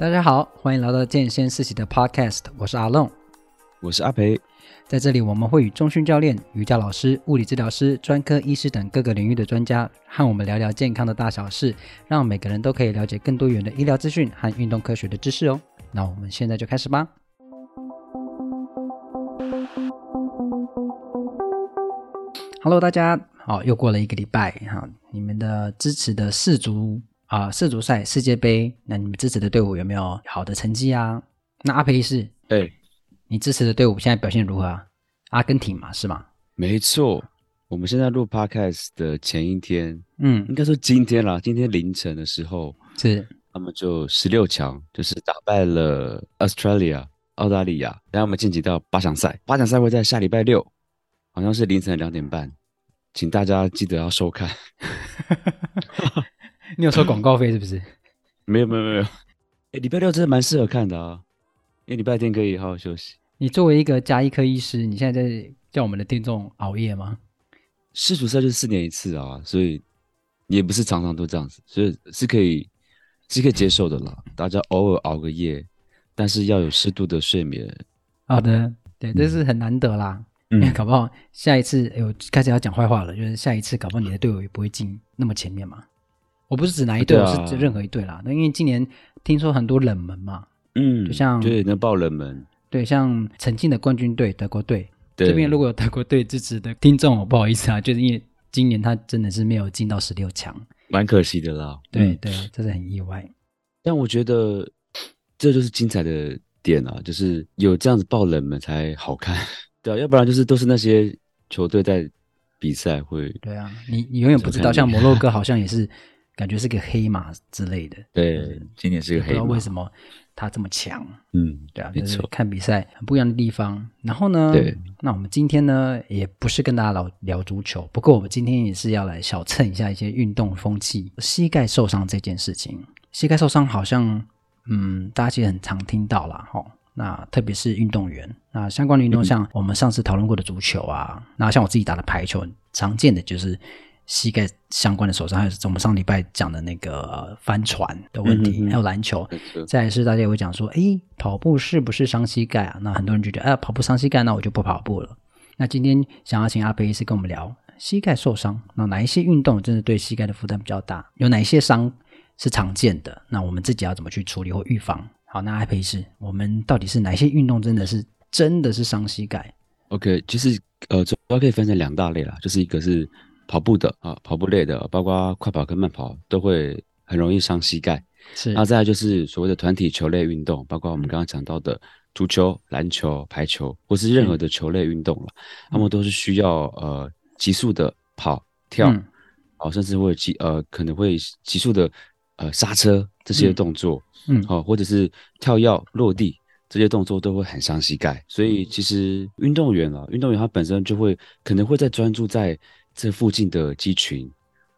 大家好，欢迎来到健先思齐的 Podcast，我是阿龙，我是阿培，在这里我们会与中训教练、瑜伽老师、物理治疗师、专科医师等各个领域的专家和我们聊聊健康的大小事，让每个人都可以了解更多元的医疗资讯和运动科学的知识哦。那我们现在就开始吧。Hello，大家好，又过了一个礼拜哈，你们的支持的四足。啊，世足赛、世界杯，那你们支持的队伍有没有好的成绩啊？那阿培是，哎，你支持的队伍现在表现如何啊？阿根廷嘛，是吗？没错，我们现在录 Podcast 的前一天，嗯，应该说今天啦，今天凌晨的时候，是他们就十六强，就是打败了 Australia 澳大利亚，然后我们晋级到八强赛，八强赛会在下礼拜六，好像是凌晨两点半，请大家记得要收看。你有收广告费是不是？没有没有没有，哎，礼拜六真的蛮适合看的啊，因为礼拜天可以好好休息。你作为一个家医科医师，你现在在叫我们的听众熬夜吗？世足赛就是四年一次啊，所以也不是常常都这样子，所以是可以是可以接受的啦。大家偶尔熬个夜，但是要有适度的睡眠。好的，对，这是很难得啦。嗯，搞不好下一次，哎，我开始要讲坏话了，就是下一次搞不好你的队友也不会进那么前面嘛。我不是指哪一队，啊、我是指任何一队啦。那因为今年听说很多冷门嘛，嗯，就像对能爆冷门，对，像曾经的冠军队德国队，对这边如果有德国队支持的听众，我不好意思啊，就是因为今年他真的是没有进到十六强，蛮可惜的啦。对、嗯、对，这是很意外。但我觉得这就是精彩的点啊，就是有这样子爆冷门才好看，对啊，要不然就是都是那些球队在比赛会，对啊，你你永远不知道，像摩洛哥好像也是。感觉是个黑马之类的，对，今年是个黑马，不知道为什么他这么强？嗯，对啊，就是看比赛很不一样的地方。然后呢，对，那我们今天呢，也不是跟大家老聊足球，不过我们今天也是要来小蹭一下一些运动风气。膝盖受伤这件事情，膝盖受伤好像，嗯，大家其实很常听到啦。哈。那特别是运动员，那相关的运动，像我们上次讨论过的足球啊，那、嗯、像我自己打的排球，常见的就是。膝盖相关的受伤，还有我们上礼拜讲的那个帆船的问题，嗯、哼哼还有篮球。嗯、再来是大家也会讲说，诶，跑步是不是伤膝盖啊？那很多人就觉得，哎，跑步伤膝盖，那我就不跑步了。那今天想要请阿培医师跟我们聊膝盖受伤，那哪一些运动真的对膝盖的负担比较大？有哪一些伤是常见的？那我们自己要怎么去处理或预防？好，那阿培医师，我们到底是哪些运动真的是真的是伤膝盖？OK，其实呃，主要可以分成两大类啦，就是一个是。跑步的啊，跑步类的，包括快跑跟慢跑，都会很容易伤膝盖。是，那再来就是所谓的团体球类运动，包括我们刚刚讲到的足球、篮球、排球，或是任何的球类运动了，他们、嗯、都是需要呃急速的跑跳，哦、嗯，甚至会急呃可能会急速的呃刹车这些动作，嗯，好、嗯，或者是跳跃落地这些动作都会很伤膝盖。所以其实运动员啊，运动员他本身就会可能会在专注在。这附近的肌群，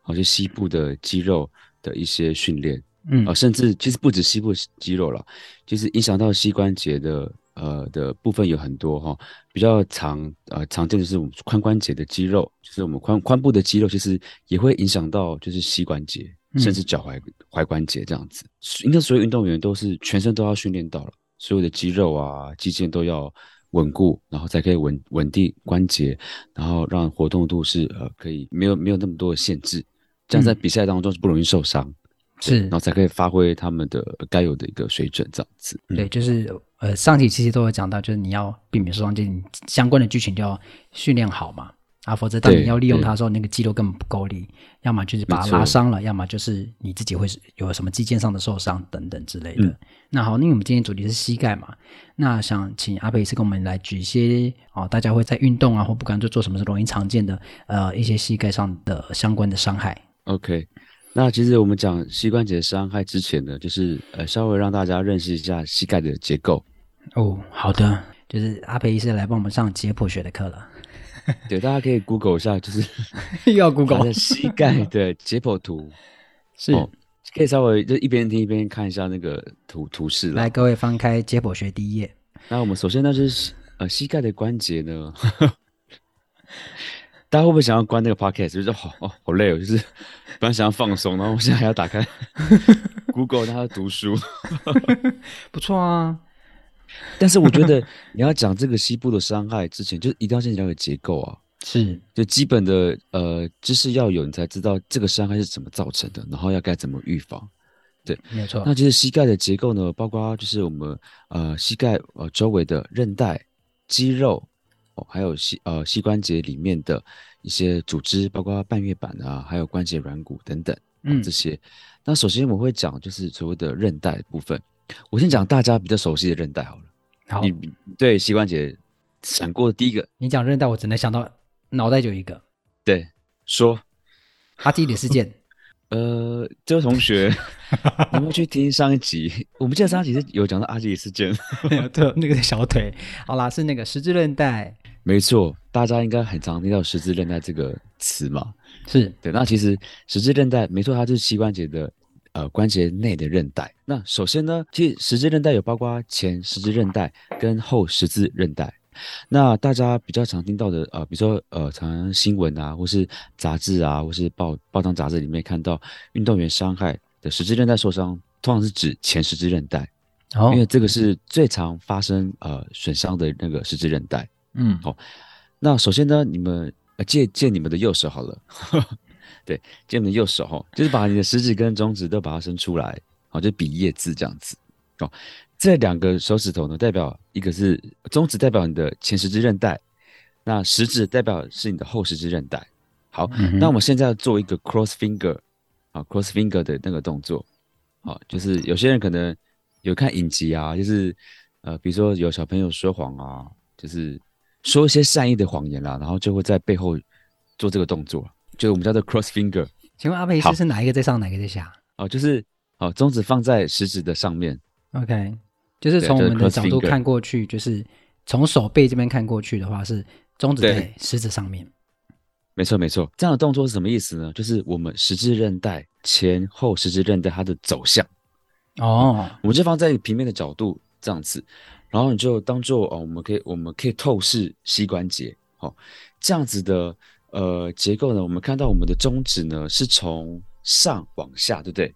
好像膝部的肌肉的一些训练，嗯啊，甚至其实不止膝部肌肉了，其实影响到膝关节的呃的部分有很多哈，比较常呃常见的是我们髋关节的肌肉，就是我们髋髋部的肌肉，其实也会影响到就是膝关节，甚至脚踝踝关节这样子。应该所有运动员都是全身都要训练到了，所有的肌肉啊肌腱都要。稳固，然后才可以稳稳定关节，然后让活动度是呃可以没有没有那么多的限制，这样在比赛当中是不容易受伤，是，然后才可以发挥他们的该有的一个水准，这样子。嗯、对，就是呃上期其实都有讲到，就是你要避免受伤，就你相关的剧情就要训练好嘛。啊，否则当你要利用它的时候，那个肌肉根本不够力，要么就是把它拉伤了，要么就是你自己会有什么肌腱上的受伤等等之类的。嗯、那好，因为我们今天主题是膝盖嘛，那想请阿培医师跟我们来举一些哦，大家会在运动啊或不管做做什么是容易常见的呃一些膝盖上的相关的伤害。OK，那其实我们讲膝关节伤害之前呢，就是呃稍微让大家认识一下膝盖的结构。哦，好的，就是阿培医师来帮我们上解剖学的课了。对，大家可以 Google 一下，就是又 要 Google 膝盖对解剖图，是、哦、可以稍微就一边听一边看一下那个图图示。来，各位翻开解剖学第一页。那我们首先呢，就是呃膝盖的关节呢，大家会不会想要关那个 podcast？就是好哦，好累哦，就是本来想要放松，然后我现在还要打开 Google，他读书，不错啊。但是我觉得你要讲这个膝部的伤害之前，就一定要先了解结构啊，是，就基本的呃知识要有，你才知道这个伤害是怎么造成的，然后要该怎么预防。对，没错。那其实膝盖的结构呢，包括就是我们呃膝盖呃周围的韧带、肌肉。哦，还有膝呃膝关节里面的一些组织，包括半月板啊，还有关节软骨等等，嗯，这些。那首先我会讲就是所谓的韧带部分。我先讲大家比较熟悉的韧带好了。好，你对膝关节闪过的第一个，你讲韧带，我只能想到脑袋就有一个。对，说阿基里斯腱。呃，这位同学，有没有去听上一集？我们记得上一集是有讲到阿基里斯腱，对，那个小腿。好啦，是那个十字韧带。没错，大家应该很常听到十字韧带这个词嘛？是对。那其实十字韧带，没错，它就是膝关节的呃关节内的韧带。那首先呢，其实十字韧带有包括前十字韧带跟后十字韧带。那大家比较常听到的呃，比如说呃，常常新闻啊，或是杂志啊，或是报报章杂志里面看到运动员伤害的十字韧带受伤，通常是指前十字韧带，哦，因为这个是最常发生呃损伤的那个十字韧带。嗯，好、哦，那首先呢，你们借借你们的右手好了，对，就你的右手哈，就是把你的食指跟中指都把它伸出来，好，就比叶字这样子，哦，这两个手指头呢，代表一个是中指代表你的前十字韧带，那食指代表是你的后十字韧带。好，嗯、那我们现在要做一个 cross finger，啊，cross finger 的那个动作，好，就是有些人可能有看影集啊，就是呃，比如说有小朋友说谎啊，就是。说一些善意的谎言啦，然后就会在背后做这个动作，就是我们叫做 cross finger。请问阿佩斯是哪一个在上，哪一个在下？哦，就是哦，中指放在食指的上面。OK，就是从我们的角度看过去，就是从手背这边看过去的话，是中指在食指上面。没错，没错。这样的动作是什么意思呢？就是我们十字韧带前后十字韧带它的走向。哦，我们就放在平面的角度这样子。然后你就当做哦，我们可以我们可以透视膝关节，哦，这样子的呃结构呢，我们看到我们的中指呢是从上往下，对不对？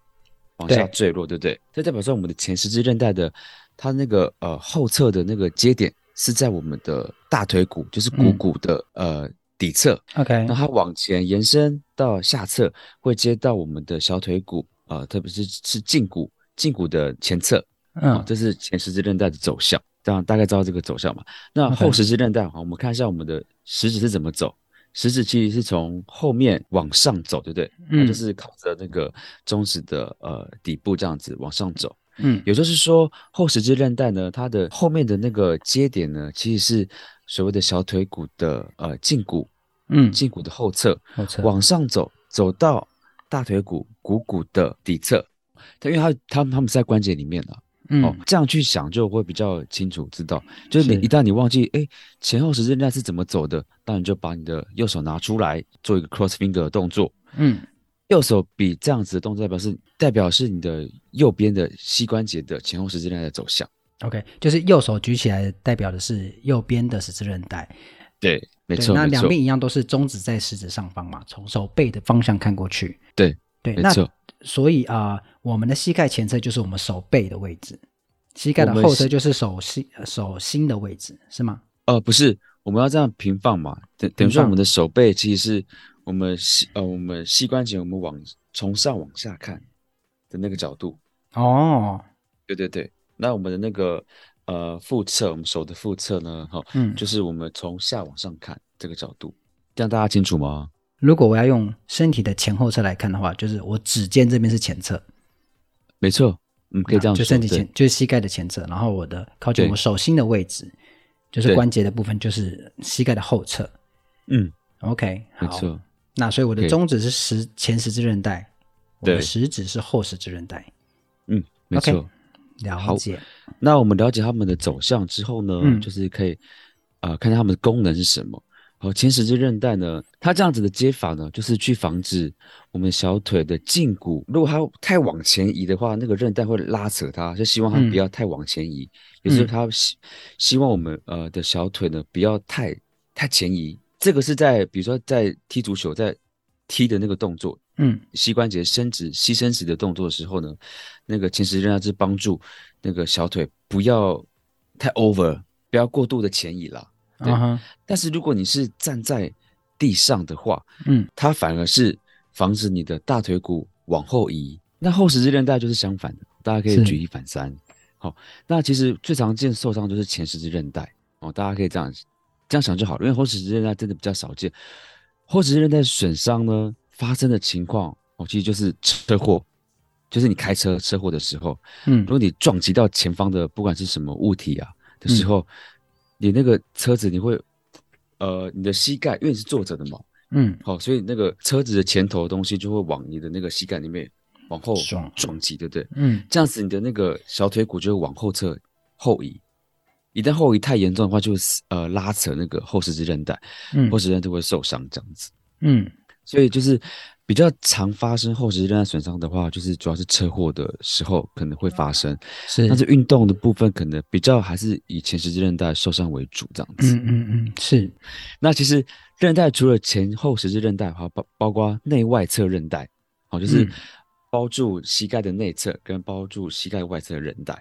往下坠落，对，不对？这代表说我们的前十字韧带的它那个呃后侧的那个接点是在我们的大腿骨，就是股骨的、嗯、呃底侧。OK，那它往前延伸到下侧，会接到我们的小腿骨啊、呃，特别是是胫骨，胫骨的前侧。嗯，这是前十字韧带的走向，这样大概知道这个走向嘛？那后十字韧带，好，我们看一下我们的食指是怎么走。食指其实是从后面往上走，对不对？嗯，那就是靠着那个中指的呃底部这样子往上走。嗯，也就是说后十字韧带呢，它的后面的那个接点呢，其实是所谓的小腿骨的呃胫骨，嗯，胫骨的后侧，后侧往上走，走到大腿骨股骨的底侧。它因为它它它们是在关节里面的。嗯、哦，这样去想就会比较清楚，知道就是你一旦你忘记，哎，前后十字韧带是怎么走的，那你就把你的右手拿出来做一个 cross finger 的动作。嗯，右手比这样子的动作代表是代表是你的右边的膝关节的前后十字韧带的走向。OK，就是右手举起来代表的是右边的十字韧带。对，没错。那两边一样都是中指在食指上方嘛，从手背的方向看过去。对，对，没错。所以啊、呃，我们的膝盖前侧就是我们手背的位置，膝盖的后侧就是手心手心的位置，是吗？呃，不是，我们要这样平放嘛？等等于说，我们的手背其实是我们膝呃我们膝关节，我们往从上往下看的那个角度。哦，对对对，那我们的那个呃腹侧，我们手的腹侧呢，哈、哦，嗯，就是我们从下往上看这个角度，这样大家清楚吗？如果我要用身体的前后侧来看的话，就是我指尖这边是前侧，没错，嗯，可以这样说，就身体前就是膝盖的前侧，然后我的靠近我手心的位置，就是关节的部分，就是膝盖的后侧。嗯，OK，好，没错。那所以我的中指是十前十字韧带，我的食指是后十字韧带。嗯，没错，okay, 了解。那我们了解他们的走向之后呢，嗯、就是可以啊、呃，看看他们的功能是什么。好，前十字韧带呢，它这样子的接法呢，就是去防止我们小腿的胫骨，如果它太往前移的话，那个韧带会拉扯它，就希望它不要太往前移。嗯、也就是它希希望我们呃的小腿呢，不要太太前移，这个是在比如说在踢足球在踢的那个动作，嗯，膝关节伸直、膝伸直的动作的时候呢，那个前十字韧带是帮助那个小腿不要太 over，不要过度的前移了。对。Uh huh. 但是如果你是站在地上的话，嗯，它反而是防止你的大腿骨往后移。那后十字韧带就是相反的，大家可以举一反三。是好，那其实最常见受伤就是前十字韧带哦，大家可以这样这样想就好了，因为后十字韧带真的比较少见。后十字韧带损伤呢，发生的情况哦，其实就是车祸，就是你开车车祸的时候，嗯，如果你撞击到前方的不管是什么物体啊的时候，嗯、你那个车子你会，呃，你的膝盖因为你是坐着的嘛，嗯，好，所以那个车子的前头的东西就会往你的那个膝盖里面往后撞。撞击，对不对？嗯，这样子你的那个小腿骨就会往后侧后移。一旦后移太严重的话，就呃拉扯那个后十字韧带，嗯，后十字韧带会受伤这样子，嗯，所以就是比较常发生后十字韧带损伤的话，就是主要是车祸的时候可能会发生，是，但是运动的部分可能比较还是以前十字韧带受伤为主这样子，嗯嗯嗯，是。那其实韧带除了前后十字韧带，还，包包括内外侧韧带，好，就是包住膝盖的内侧跟包住膝盖外侧的韧带。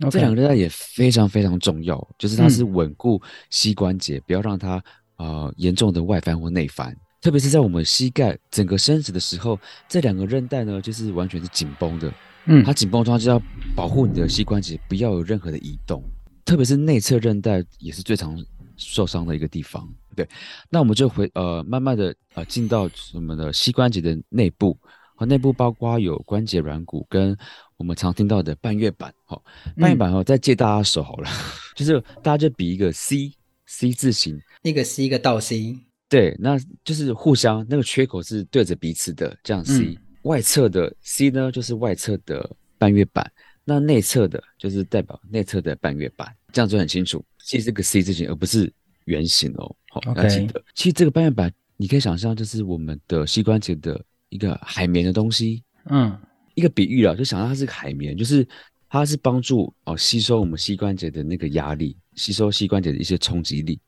Okay. 这两个韧带也非常非常重要，就是它是稳固膝关节，嗯、不要让它呃严重的外翻或内翻。特别是在我们膝盖整个伸直的时候，这两个韧带呢就是完全是紧绷的。嗯，它紧绷的话就要保护你的膝关节不要有任何的移动。特别是内侧韧带也是最常受伤的一个地方。对，那我们就回呃慢慢的呃进到我们的膝关节的内部。和内部包括有关节软骨跟我们常听到的半月板，好，半月板哦，再借大家手好了，嗯、就是大家就比一个 C C 字形，一个 C 一个倒 C，对，那就是互相那个缺口是对着彼此的，这样 C、嗯、外侧的 C 呢就是外侧的半月板，那内侧的就是代表内侧的半月板，这样就很清楚，其实这个 C 字形而不是圆形哦，好，要记得.其实这个半月板你可以想象就是我们的膝关节的。一个海绵的东西，嗯，一个比喻啊，就想象它是个海绵，就是它是帮助哦吸收我们膝关节的那个压力，吸收膝关节的一些冲击力。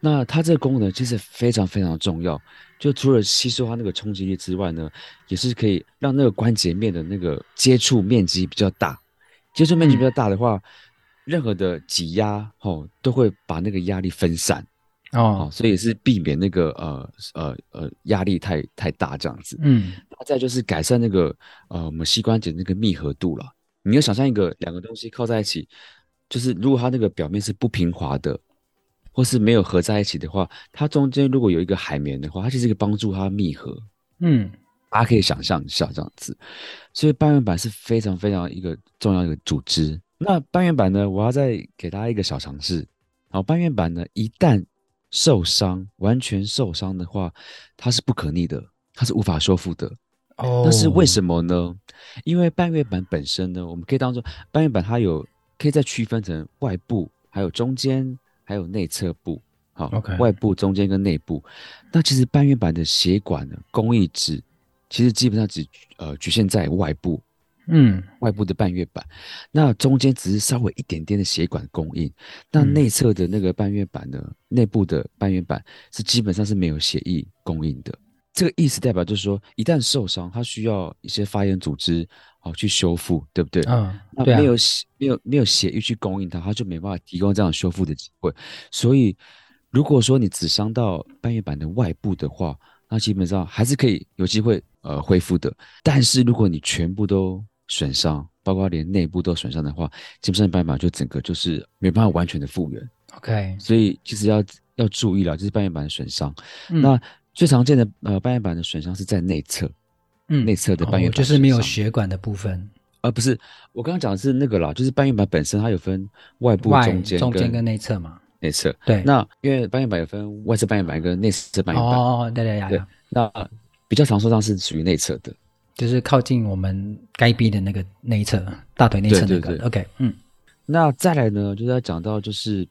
那它这个功能其实非常非常重要，就除了吸收它那个冲击力之外呢，也是可以让那个关节面的那个接触面积比较大。接触面积比较大的话，嗯、任何的挤压哦都会把那个压力分散。哦，所以也是避免那个呃呃呃压力太太大这样子。嗯，再就是改善那个呃我们膝关节那个密合度了。你要想象一个两个东西靠在一起，就是如果它那个表面是不平滑的，或是没有合在一起的话，它中间如果有一个海绵的话，它其实可以帮助它密合。嗯，大家可以想象一下这样子。所以半月板是非常非常一个重要的一个组织。那半月板呢，我要再给大家一个小常识。好，半月板呢一旦受伤，完全受伤的话，它是不可逆的，它是无法修复的。哦，那是为什么呢？因为半月板本身呢，我们可以当做半月板，它有可以再区分成外部、还有中间、还有内侧部。好，OK，外部、中间跟内部。那其实半月板的血管呢，供应只其实基本上只呃局限在外部。嗯，外部的半月板，那中间只是稍微一点点的血管供应，那内侧的那个半月板呢，内部的半月板是基本上是没有血液供应的。这个意思代表就是说，一旦受伤，它需要一些发炎组织好去修复，对不对？嗯，那没有血，没有没有血液去供应它，它就没办法提供这样修复的机会。所以，如果说你只伤到半月板的外部的话，那基本上还是可以有机会呃恢复的。但是如果你全部都损伤，包括连内部都损伤的话，基本上半月板就整个就是没办法完全的复原。OK，所以其实要要注意了，就是半月板的损伤。嗯、那最常见的呃半月板的损伤是在内侧，嗯，内侧的半月板、哦、就是没有血管的部分。呃，不是，我刚刚讲的是那个啦，就是半月板本身它有分外部、中间、中间跟内侧嘛。内侧对，那因为半月板有分外侧半月板跟内侧半月板。哦，对对对，对，那比较常说上是属于内侧的。就是靠近我们该臂的那个内侧，大腿内侧那个。对对对 OK，嗯。那再来呢，就是要讲到就是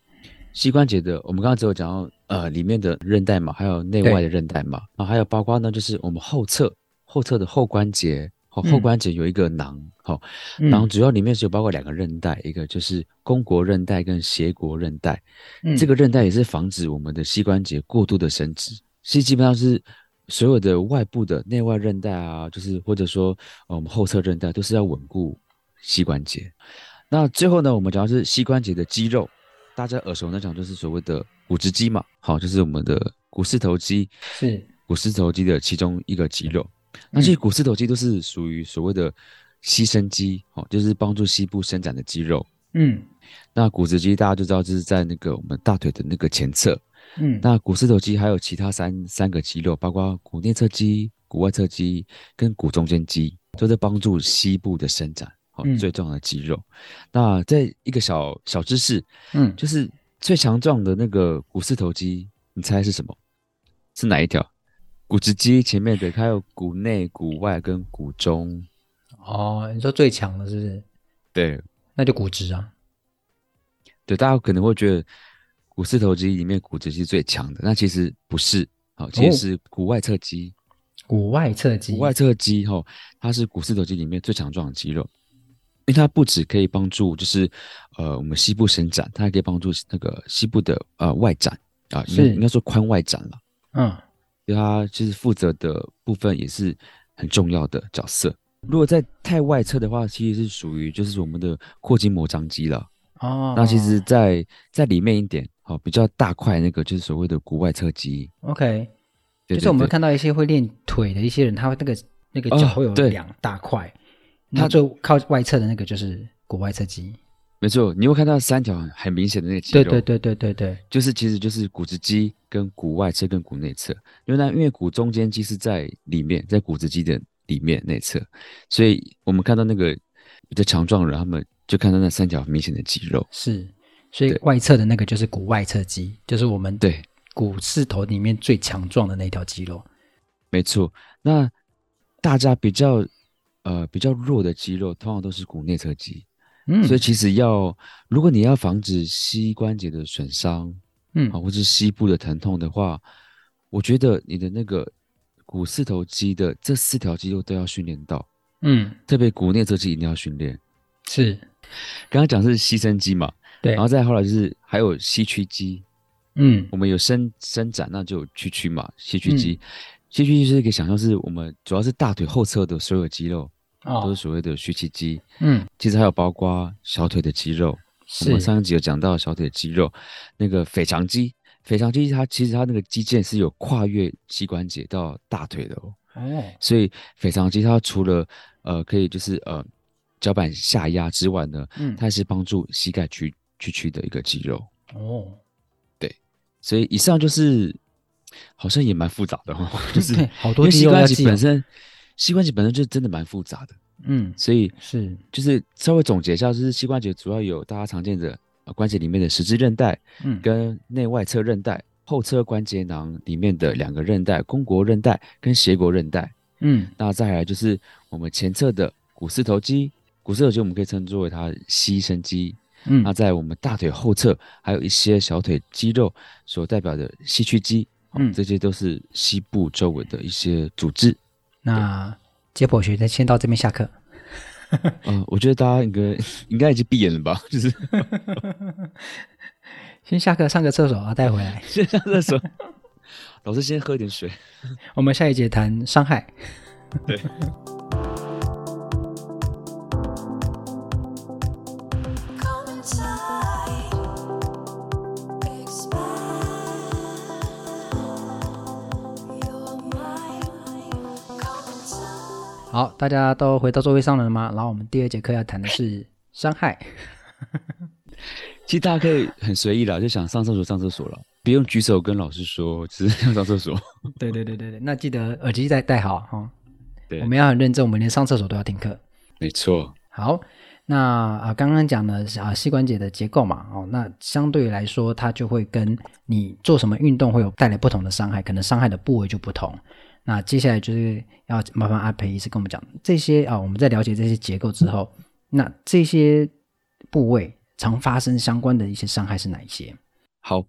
膝关节的，我们刚刚只有讲到呃里面的韧带嘛，还有内外的韧带嘛，对然后还有包括呢就是我们后侧后侧的后关节、哦，后关节有一个囊，好、嗯，囊主要里面是有包括两个韧带，一个就是肱骨韧带跟斜骨韧带，嗯，这个韧带也是防止我们的膝关节过度的伸直，其实基本上是所有的外部的内外韧带啊，就是或者说我们后侧韧带都是要稳固膝关节。那最后呢，我们讲的是膝关节的肌肉，大家耳熟能详就是所谓的股直肌嘛，好，就是我们的股四头肌，是。股四头肌的其中一个肌肉。那这些股四头肌都是属于所谓的膝伸肌，哦，就是帮助膝部伸展的肌肉。嗯，那股直肌大家就知道，就是在那个我们大腿的那个前侧。嗯，那股四头肌还有其他三三个肌肉，包括股内侧肌、股外侧肌跟股中间肌，都在帮助膝部的伸展。好，最重要的肌肉。嗯、那在一个小小知识，嗯，就是最强壮的那个股四头肌，你猜是什么？是哪一条？股直肌前面的，它有骨内、骨外跟骨中。哦，你说最强的是不是？对，那就骨直啊。对，大家可能会觉得股四头肌里面骨直肌最强的，那其实不是。好，其实是股外侧肌。股外侧肌，股外侧肌哈，它是股四头肌里面最强壮的肌肉。因为它不止可以帮助，就是呃，我们膝部伸展，它还可以帮助那个膝部的呃外展啊，应该应该说髋外展了。嗯，因为它其实负责的部分也是很重要的角色。如果在太外侧的话，其实是属于就是我们的阔筋膜张肌了。哦，那其实在，在在里面一点，好，比较大块那个就是所谓的股外侧肌。OK，就是我们看到一些会练腿的一些人，他会那个那个脚会有两大块。哦它最靠外侧的那个就是股外侧肌，没错，你会看到三条很明显的那个肌肉，对对对对对。对，就是其实就是股直肌跟骨外侧跟骨内侧，因为呢，因为骨中间肌是在里面，在骨直肌的里面内侧，所以我们看到那个比较强壮的人，他们就看到那三条很明显的肌肉，是，所以外侧的那个就是骨外侧肌，就是我们对。股四头里面最强壮的那条肌肉，没错，那大家比较。呃，比较弱的肌肉通常都是骨内侧肌，嗯，所以其实要如果你要防止膝关节的损伤，嗯，啊，或是膝部的疼痛的话，我觉得你的那个股四头肌的这四条肌肉都要训练到，嗯，特别股内侧肌一定要训练。是，刚刚讲是膝伸肌嘛，对，然后再后来就是还有膝屈肌，嗯，我们有伸伸展，那就有屈曲嘛，膝屈肌，膝屈肌是可以想象是我们主要是大腿后侧的所有肌肉。哦、都是所谓的屈曲肌，嗯，其实还有包括小腿的肌肉。我们上一集有讲到小腿的肌肉，那个腓肠肌，腓肠肌它其实它那个肌腱是有跨越膝关节到大腿的哦。哦，所以腓肠肌它除了呃可以就是呃脚板下压之外呢，嗯，它也是帮助膝盖屈屈曲的一个肌肉。哦，对，所以以上就是好像也蛮复杂的哦，就是好多膝关节本身。膝关节本身就真的蛮复杂的，嗯，所以是就是稍微总结一下，就是膝关节主要有大家常见的关节里面的十字韧带，嗯，跟内外侧韧带，后侧关节囊里面的两个韧带，肱骨韧带跟斜骨韧带，嗯，那再来就是我们前侧的股四头肌，股四头肌我们可以称作为它膝伸肌，嗯，那在我们大腿后侧还有一些小腿肌肉所代表的膝屈肌，嗯，这些都是膝部周围的一些组织。那解剖学先到这边下课。嗯、呃，我觉得大家应该 应该已经闭眼了吧？就是先下课上个厕所啊，带回来。先上厕所。老师先喝点水。我们下一节谈伤害。对。好，大家都回到座位上了吗？然后我们第二节课要谈的是 伤害。其实大家可以很随意啦，就想上厕所上厕所了，不用举手跟老师说，只是要上厕所。对对对对对，那记得耳机再戴好哈。对，我们要很认真，我们连上厕所都要听课。没错。好，那啊，刚刚讲的啊膝关节的结构嘛，哦，那相对来说，它就会跟你做什么运动会有带来不同的伤害，可能伤害的部位就不同。那接下来就是要麻烦阿培医师跟我们讲这些啊，我们在了解这些结构之后，那这些部位常发生相关的一些伤害是哪一些？好，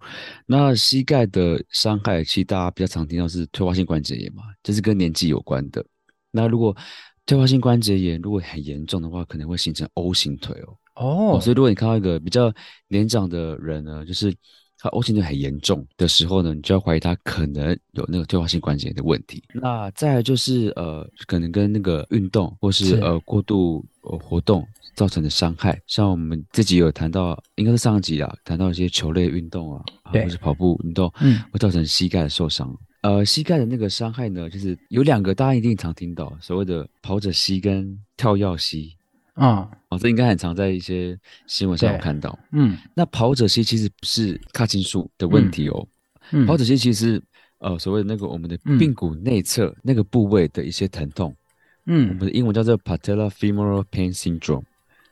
那膝盖的伤害，其实大家比较常听到是退化性关节炎嘛，这是跟年纪有关的。那如果退化性关节炎如果很严重的话，可能会形成 O 型腿哦。哦，所以如果你看到一个比较年长的人呢，就是他 O 型腿很严重的时候呢，你就要怀疑它可能有那个退化性关节炎的问题。那再来就是呃，可能跟那个运动或是呃过度呃活动造成的伤害，像我们自己有谈到，应该是上一集啊，谈到一些球类运动啊，对，或是跑步运动，嗯，会造成膝盖的受伤。呃，膝盖的那个伤害呢，就是有两个，大家一定常听到所谓的跑者膝跟跳跃膝。啊，哦，这应该很常在一些新闻上有看到。嗯，那跑者膝其实不是髂胫束的问题哦。嗯，跑者膝其实呃所谓的那个我们的髌骨内侧那个部位的一些疼痛。嗯，我们的英文叫做 patella femoral pain syndrome。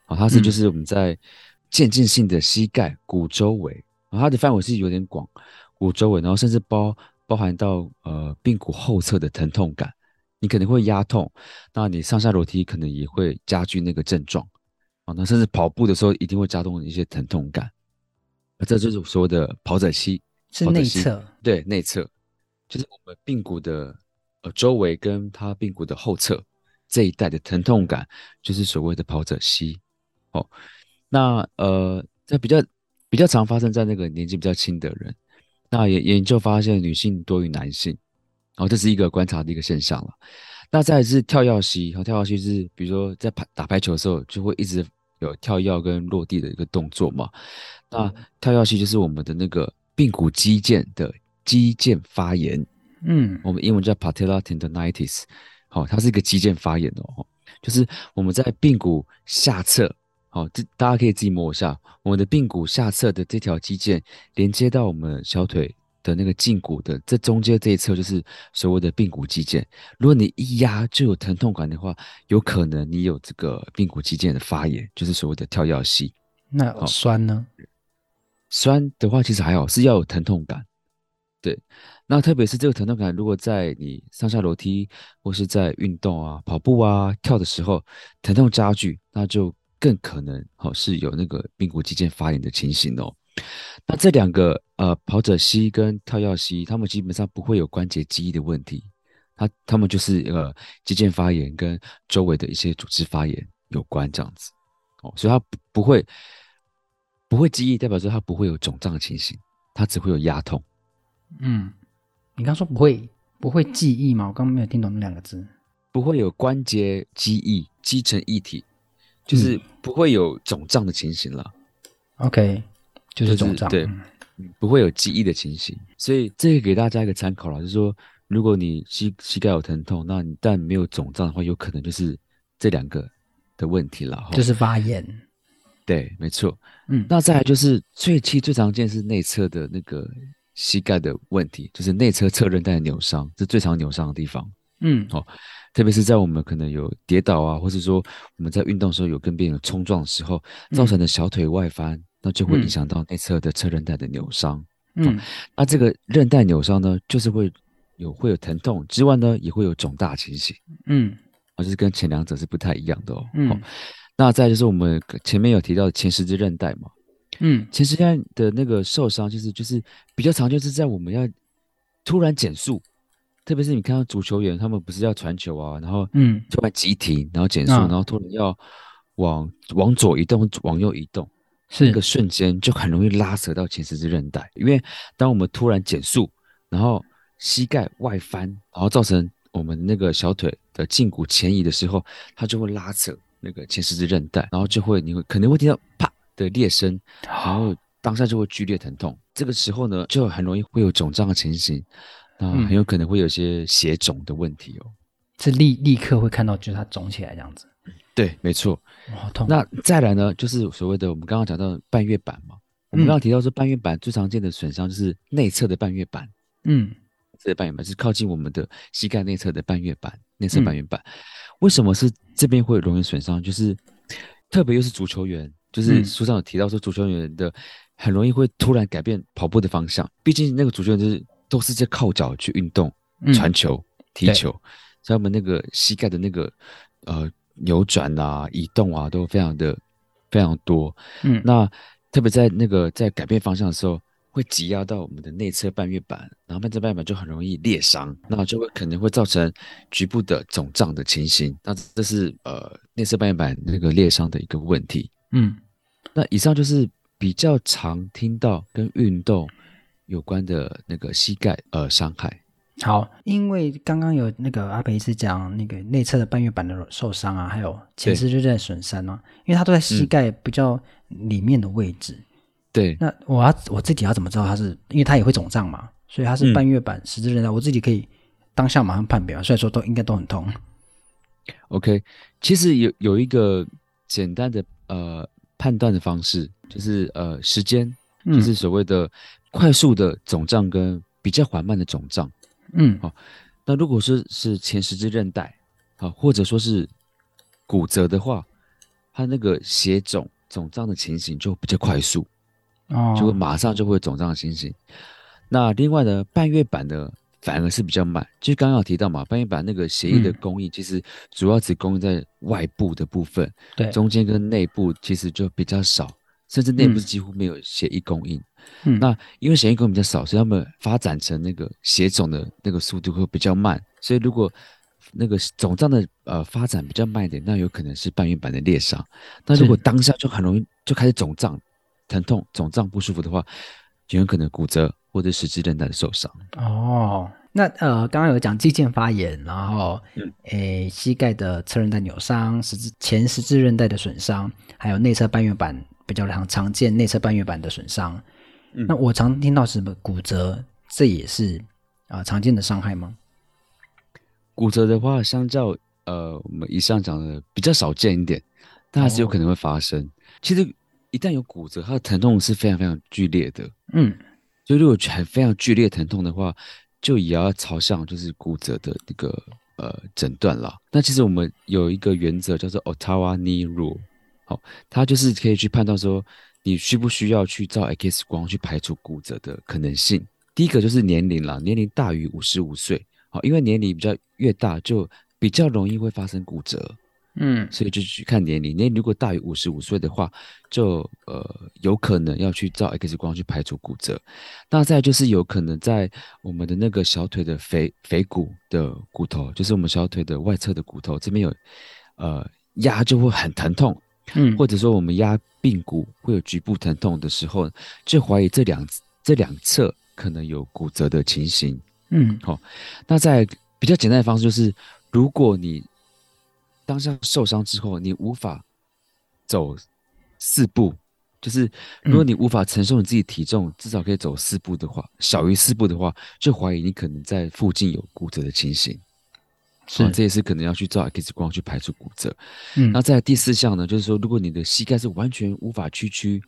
哦，它是就是我们在渐进性的膝盖骨周围，啊，它的范围是有点广，骨周围，然后甚至包包含到呃髌骨后侧的疼痛感。你可能会压痛，那你上下楼梯可能也会加剧那个症状啊，那甚至跑步的时候一定会加重一些疼痛感，那这就是所谓的跑者膝，是内侧，对，内侧，就是我们髌骨的呃周围跟它髌骨的后侧这一带的疼痛感，就是所谓的跑者膝。哦，那呃，在比较比较常发生在那个年纪比较轻的人，那研研究发现女性多于男性。哦，这是一个观察的一个现象了。那再来是跳跃膝，和跳跃膝是比如说在排打排球的时候，就会一直有跳跃跟落地的一个动作嘛。那跳跃膝就是我们的那个髌骨肌腱的肌腱发炎，嗯，我们英文叫 patellar tendonitis。好，它是一个肌腱发炎哦，就是我们在髌骨下侧，好，这大家可以自己摸一下，我们的髌骨下侧的这条肌腱连接到我们小腿。的那个胫骨的这中间这一侧就是所谓的髌骨肌腱，如果你一压就有疼痛感的话，有可能你有这个髌骨肌腱的发炎，就是所谓的跳跃系。那酸呢？酸的话其实还好，是要有疼痛感。对，那特别是这个疼痛感，如果在你上下楼梯或是在运动啊、跑步啊、跳的时候，疼痛加剧，那就更可能好是有那个髌骨肌腱发炎的情形哦。那这两个呃，跑者膝跟跳跃膝，他们基本上不会有关节记忆的问题，他他们就是呃肌腱发炎跟周围的一些组织发炎有关这样子哦，所以他不不会不会记忆，代表说他不会有肿胀的情形，他只会有压痛。嗯，你刚说不会不会记忆吗？我刚刚没有听懂那两个字，不会有关节记忆，积成一体，就是不会有肿胀的情形了。嗯、OK。就是肿胀，就是，对，不会有记忆的情形，所以这个给大家一个参考了，就是说，如果你膝膝盖有疼痛，那你但没有肿胀的话，有可能就是这两个的问题了，就是发炎。对，没错。嗯，那再来就是最期最常见是内侧的那个膝盖的问题，就是内侧侧韧带的扭伤，是最常扭伤的地方。嗯，哦，特别是在我们可能有跌倒啊，或是说我们在运动的时候有跟别人冲撞的时候，造成的小腿外翻。嗯那就会影响到内侧的侧韧带的扭伤。嗯，那这个韧带扭伤呢，就是会有会有疼痛之外呢，也会有肿大情形。嗯，啊，就是跟前两者是不太一样的哦。嗯，那再就是我们前面有提到的前十字韧带嘛。嗯，前十字韧带的那个受伤，就是就是比较常，就是在我们要突然减速，特别是你看到足球员，他们不是要传球啊，然后嗯，突然急停，然后减速，然后突然要往往左移动，往右移动。是一个瞬间就很容易拉扯到前十字韧带，因为当我们突然减速，然后膝盖外翻，然后造成我们那个小腿的胫骨前移的时候，它就会拉扯那个前十字韧带，然后就会你会可能会听到啪的裂声，然后 当下就会剧烈疼痛。这个时候呢，就很容易会有肿胀的情形，那很有可能会有些血肿的问题哦。是立立刻会看到，就是它肿起来这样子。对，没错。那再来呢，就是所谓的我们刚刚讲到的半月板嘛。我们刚刚提到说，半月板最常见的损伤就是内侧的半月板。嗯，这个半月板是靠近我们的膝盖内侧的半月板，内侧半月板。为什么是这边会容易损伤？就是特别又是足球员，就是书上有提到说，足球员的很容易会突然改变跑步的方向。毕竟那个足球员就是都是在靠脚去运动、传球、踢球，所以我们那个膝盖的那个呃。扭转啊，移动啊，都非常的非常多。嗯，那特别在那个在改变方向的时候，会挤压到我们的内侧半月板，然后内侧半月板就很容易裂伤，那就会可能会造成局部的肿胀的情形。那这是呃内侧半月板那个裂伤的一个问题。嗯，那以上就是比较常听到跟运动有关的那个膝盖呃伤害。好，因为刚刚有那个阿培是讲那个内侧的半月板的受伤啊，还有前十字韧带损伤啊，因为它都在膝盖比较里面的位置。嗯对，那我要我自己要怎么知道它是？因为它也会肿胀嘛，所以它是半月板、十字韧带，我自己可以当下马上判别。虽然说都应该都很痛。OK，其实有有一个简单的呃判断的方式，就是呃时间，就是所谓的快速的肿胀跟比较缓慢的肿胀。嗯，好，那如果说是前十字韧带，好，或者说是骨折的话，它那个血肿肿胀的情形就比较快速。哦，就会马上就会肿胀的情形。那另外呢，半月板的反而是比较慢。就刚刚有提到嘛，半月板那个血液的供应，其实主要只供应在外部的部分，对、嗯，中间跟内部其实就比较少，甚至内部几乎没有血液供应。嗯，那因为血液供应比较少，所以他们发展成那个血肿的那个速度会比较慢。所以如果那个肿胀的呃发展比较慢一点，那有可能是半月板的裂伤。那如果当下就很容易就开始肿胀。疼痛、肿胀不舒服的话，就有可能骨折或者十字韧带的受伤。哦，那呃，刚刚有讲肌腱发炎，然后，嗯，诶，膝盖的侧韧带扭伤、十字前十字韧带的损伤，还有内侧半月板比较常常见内侧半月板的损伤。嗯，那我常听到什么骨折，这也是啊、呃、常见的伤害吗？骨折的话，相较呃我们以上讲的比较少见一点，但还是有可能会发生。哦、其实。一旦有骨折，它的疼痛是非常非常剧烈的。嗯，所以如果很非常剧烈疼痛的话，就也要朝向就是骨折的那个呃诊断了。那其实我们有一个原则叫做 Ottawa Knee Rule，好，它就是可以去判断说你需不需要去照 X 光去排除骨折的可能性。第一个就是年龄了，年龄大于五十五岁，好，因为年龄比较越大，就比较容易会发生骨折。嗯，所以就去看年龄，年龄如果大于五十五岁的话，就呃有可能要去照 X 光去排除骨折。那再就是有可能在我们的那个小腿的腓腓骨的骨头，就是我们小腿的外侧的骨头这边有呃压就会很疼痛，嗯，或者说我们压髌骨会有局部疼痛的时候，就怀疑这两这两侧可能有骨折的情形。嗯，好，那在比较简单的方式就是，如果你当下受伤之后，你无法走四步，就是如果你无法承受你自己体重，嗯、至少可以走四步的话，小于四步的话，就怀疑你可能在附近有骨折的情形。是、啊，这也是可能要去照 X 光去排除骨折。嗯，那在第四项呢，就是说，如果你的膝盖是完全无法屈曲，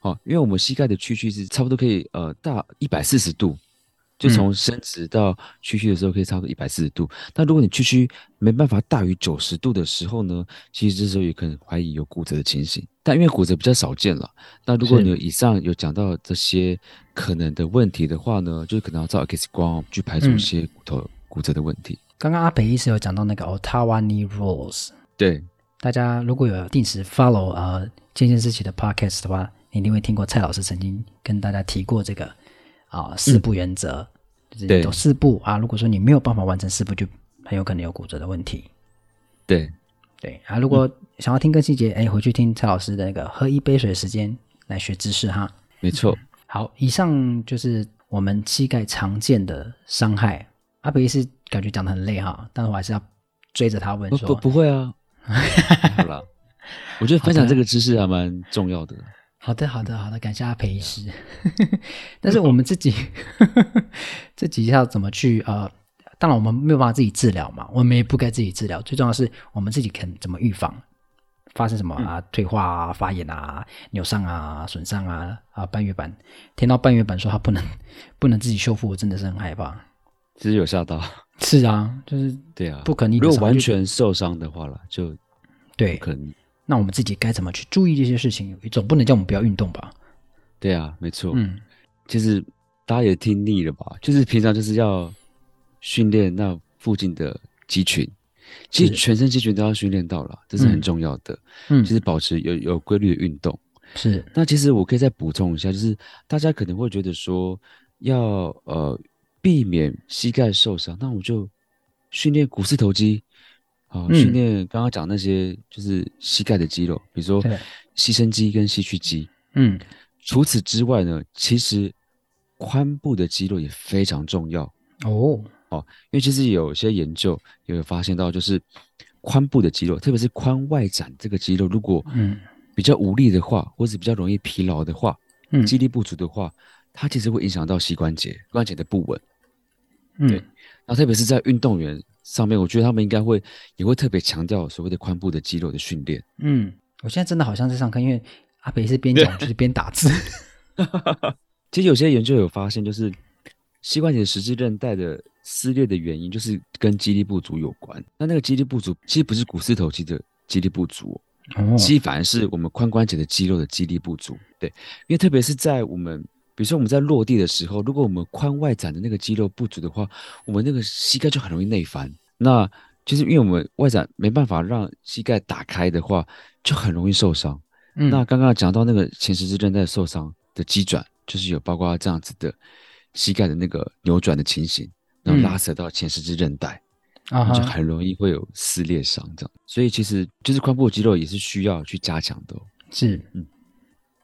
哦、啊，因为我们膝盖的屈曲是差不多可以呃大一百四十度。就从伸直到屈曲的时候，可以差不多一百四十度。那如果你屈曲没办法大于九十度的时候呢，其实这时候也可能怀疑有骨折的情形。但因为骨折比较少见了，那如果你有以上有讲到这些可能的问题的话呢，就是可能要照 X 光去排除一些骨头骨折的问题。嗯、刚刚阿北医师有讲到那个 Ottawa Knee Rules，对，大家如果有定时 follow 呃健健思齐的 podcast 的话，你一定会听过蔡老师曾经跟大家提过这个。啊，四步原则，嗯、就是走四步啊。如果说你没有办法完成四步，就很有可能有骨折的问题。对，对啊。如果想要听更细节，哎、嗯，回去听蔡老师的那个喝一杯水的时间来学知识哈。没错。好，以上就是我们膝盖常见的伤害。阿北医师感觉讲的很累哈，但是我还是要追着他问说，不不，不会啊。好了，我觉得分享这个知识还蛮重要的。好的，好的，好的，感谢阿培医师。但是我们自己 自己要怎么去呃？当然我们没有办法自己治疗嘛，我们也不该自己治疗。最重要的是我们自己肯怎么预防发生什么啊？退化啊、发炎啊、扭伤啊、损伤啊啊！半月板听到半月板说它不能不能自己修复，我真的是很害怕。其实有吓到，是啊，就是对啊，不可逆。如果完全受伤的话了，就对，可能。那我们自己该怎么去注意这些事情？总不能叫我们不要运动吧？对啊，没错。嗯，其实大家也听腻了吧？就是平常就是要训练那附近的肌群，其实全身肌群都要训练到了，这是很重要的。嗯，就是保持有有规律的运动。是。那其实我可以再补充一下，就是大家可能会觉得说要呃避免膝盖受伤，那我就训练股四头肌，啊、呃，训练刚刚讲那些就是膝盖的肌肉，比如说膝伸肌跟膝屈肌。嗯，除此之外呢，其实髋部的肌肉也非常重要哦。哦，因为其实有些研究也有发现到，就是髋部的肌肉，特别是髋外展这个肌肉，如果嗯。比较无力的话，嗯、或者比较容易疲劳的话，嗯，肌力不足的话，它其实会影响到膝关节关节的不稳。嗯，对，那特别是在运动员上面，我觉得他们应该会也会特别强调所谓的髋部的肌肉的训练。嗯，我现在真的好像在上课，因为。阿北是边讲就是边打字。其实有些研究有发现，就是膝关节十字韧带的撕裂的原因，就是跟肌力不足有关。那那个肌力不足，其实不是股四头肌的肌力不足，哦，其实反而是我们髋关节的肌肉的肌力不足。对，因为特别是在我们，比如说我们在落地的时候，如果我们髋外展的那个肌肉不足的话，我们那个膝盖就很容易内翻。那就是因为我们外展没办法让膝盖打开的话，就很容易受伤。嗯、那刚刚讲到那个前十字韧带受伤的肌转，就是有包括这样子的膝盖的那个扭转的情形，然后拉扯到前十字韧带，啊、嗯，就很容易会有撕裂伤这样。所以其实就是髋部肌肉也是需要去加强的、哦。是，嗯，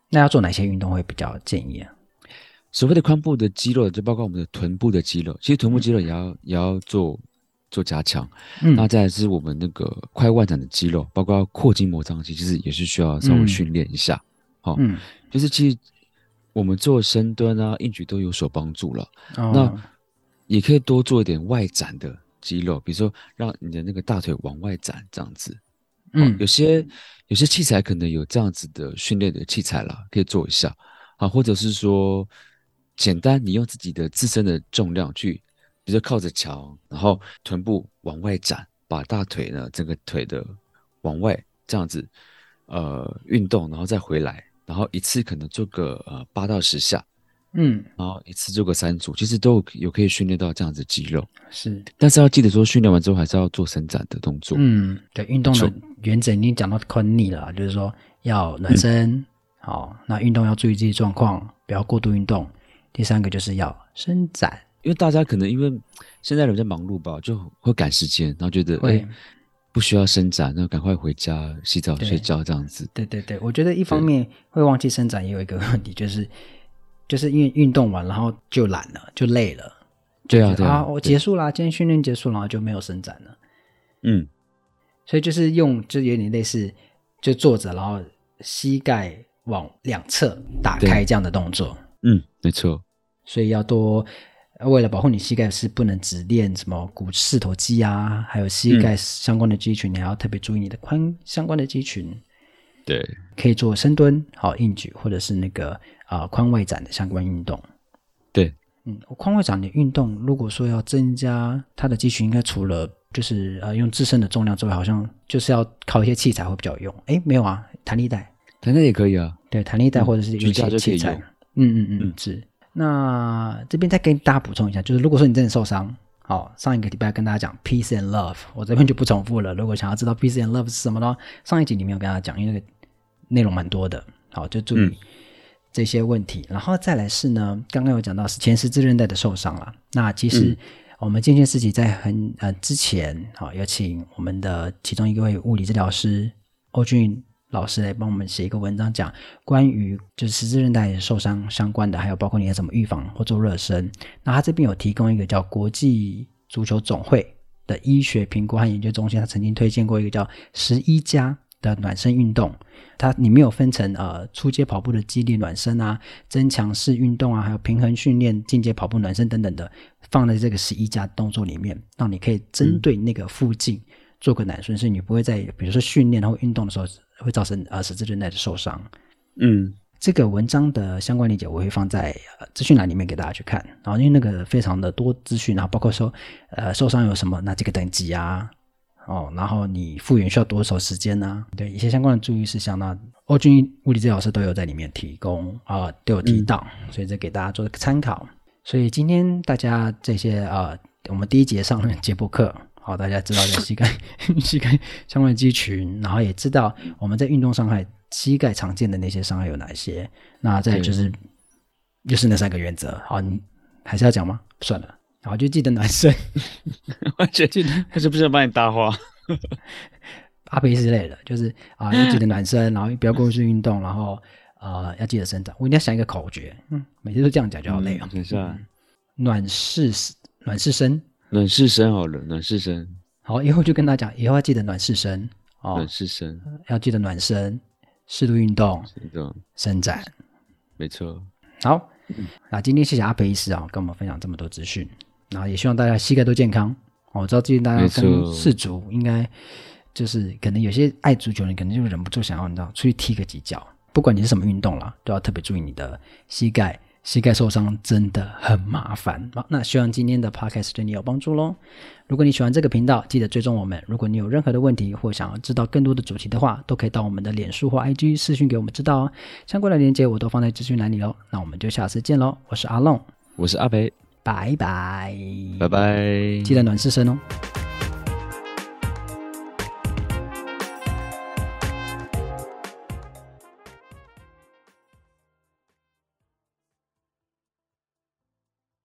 那要做哪些运动会比较建议啊？所谓的髋部的肌肉，就包括我们的臀部的肌肉，其实臀部肌肉也要、嗯、也要做。做加强，嗯，那再来是我们那个髋外展的肌肉，包括阔筋膜张肌，其实也是需要稍微训练一下，好、嗯。哦，就是其实我们做深蹲啊、硬举都有所帮助了。哦、那也可以多做一点外展的肌肉，比如说让你的那个大腿往外展这样子。哦、嗯，有些有些器材可能有这样子的训练的器材啦，可以做一下。啊，或者是说简单，你用自己的自身的重量去。比如说靠着墙，然后臀部往外展，把大腿呢整个腿的往外这样子，呃，运动，然后再回来，然后一次可能做个呃八到十下，嗯，然后一次做个三组，其实都有有可以训练到这样子肌肉。是，但是要记得说，训练完之后还是要做伸展的动作。嗯，对，运动的原则已经讲到快腻了，就是说要暖身，嗯、好，那运动要注意自己状况，不要过度运动。第三个就是要伸展。因为大家可能因为现在人在忙碌吧，就会赶时间，然后觉得哎不需要伸展，然后赶快回家洗澡睡觉这样子。对对对，我觉得一方面会忘记伸展，也有一个问题就是，就是因为运动完然后就懒了，就累了。对啊对啊，我结束啦，今天训练结束，然后就没有伸展了。嗯，所以就是用，就有点类似，就坐着，然后膝盖往两侧打开这样的动作。嗯，没错。所以要多。为了保护你膝盖，是不能只练什么股四头肌啊，还有膝盖相关的肌群，嗯、你还要特别注意你的髋相关的肌群。对，可以做深蹲、好硬举，或者是那个啊、呃、髋外展的相关运动。对，嗯，髋外展的运动，如果说要增加它的肌群，应该除了就是呃用自身的重量之外，好像就是要靠一些器材会比较有用。哎，没有啊，弹力带，弹力带也可以啊。对，弹力带或者是一些器材。嗯嗯嗯，嗯是。那这边再给大家补充一下，就是如果说你真的受伤，好，上一个礼拜跟大家讲 peace and love，我这边就不重复了。如果想要知道 peace and love 是什么呢？上一集里面有跟大家讲，因为那个内容蛮多的，好，就注意这些问题。嗯、然后再来是呢，刚刚有讲到是前十字韧带的受伤了。那其实我们健健自己在很呃之前，好，有请我们的其中一位物理治疗师欧俊。老师来帮我们写一个文章，讲关于就是十字韧带受伤相关的，还有包括你要怎么预防或做热身。那他这边有提供一个叫国际足球总会的医学评估和研究中心，他曾经推荐过一个叫十一加的暖身运动。它里面有分成呃初阶跑步的肌力暖身啊，增强式运动啊，还有平衡训练、进阶跑步暖身等等的，放在这个十一加动作里面，让你可以针对那个附近做个暖身，所以你不会在比如说训练或运动的时候。会造成呃十字韧带的受伤。嗯，这个文章的相关理解我会放在呃资讯栏里面给大家去看。然后因为那个非常的多资讯，然后包括说呃受伤有什么，那这个等级啊，哦，然后你复原需要多少时间呢、啊？对一些相关的注意事项呢，欧军物理治疗师都有在里面提供啊、呃，都有提到，嗯、所以这给大家做个参考。所以今天大家这些呃，我们第一节上的节播课。好，大家知道在膝盖 膝盖相关的肌群，然后也知道我们在运动伤害膝盖常见的那些伤害有哪些。那再就是就是那三个原则。好，你还是要讲吗？算了，然后就记得暖身。完全记得，他是不是要帮你搭话？阿培之类的，就是啊，要记得暖身，然后不要过度运动，然后呃，要记得伸展。我一定要想一个口诀，嗯，每次都这样讲就好累哦。等一下，暖式暖式身，暖式身好了，暖式身。好，以后就跟大家讲，以后要记得暖式身哦，暖式身要记得暖身，适度运动，运动，伸展，没错。好，那今天谢谢阿培医师啊，跟我们分享这么多资讯，然后也希望大家膝盖都健康。我知道最近大家跟世足应该。就是可能有些爱足球的人，可能就忍不住想要你知道出去踢个几脚。不管你是什么运动啦，都要特别注意你的膝盖。膝盖受伤真的很麻烦。好，那希望今天的 podcast 对你有帮助喽。如果你喜欢这个频道，记得追踪我们。如果你有任何的问题或想要知道更多的主题的话，都可以到我们的脸书或 IG 私讯给我们知道哦。相关的链接我都放在资讯栏里喽。那我们就下次见喽。我是阿龙，我是阿北，拜拜，拜拜，记得暖湿身哦。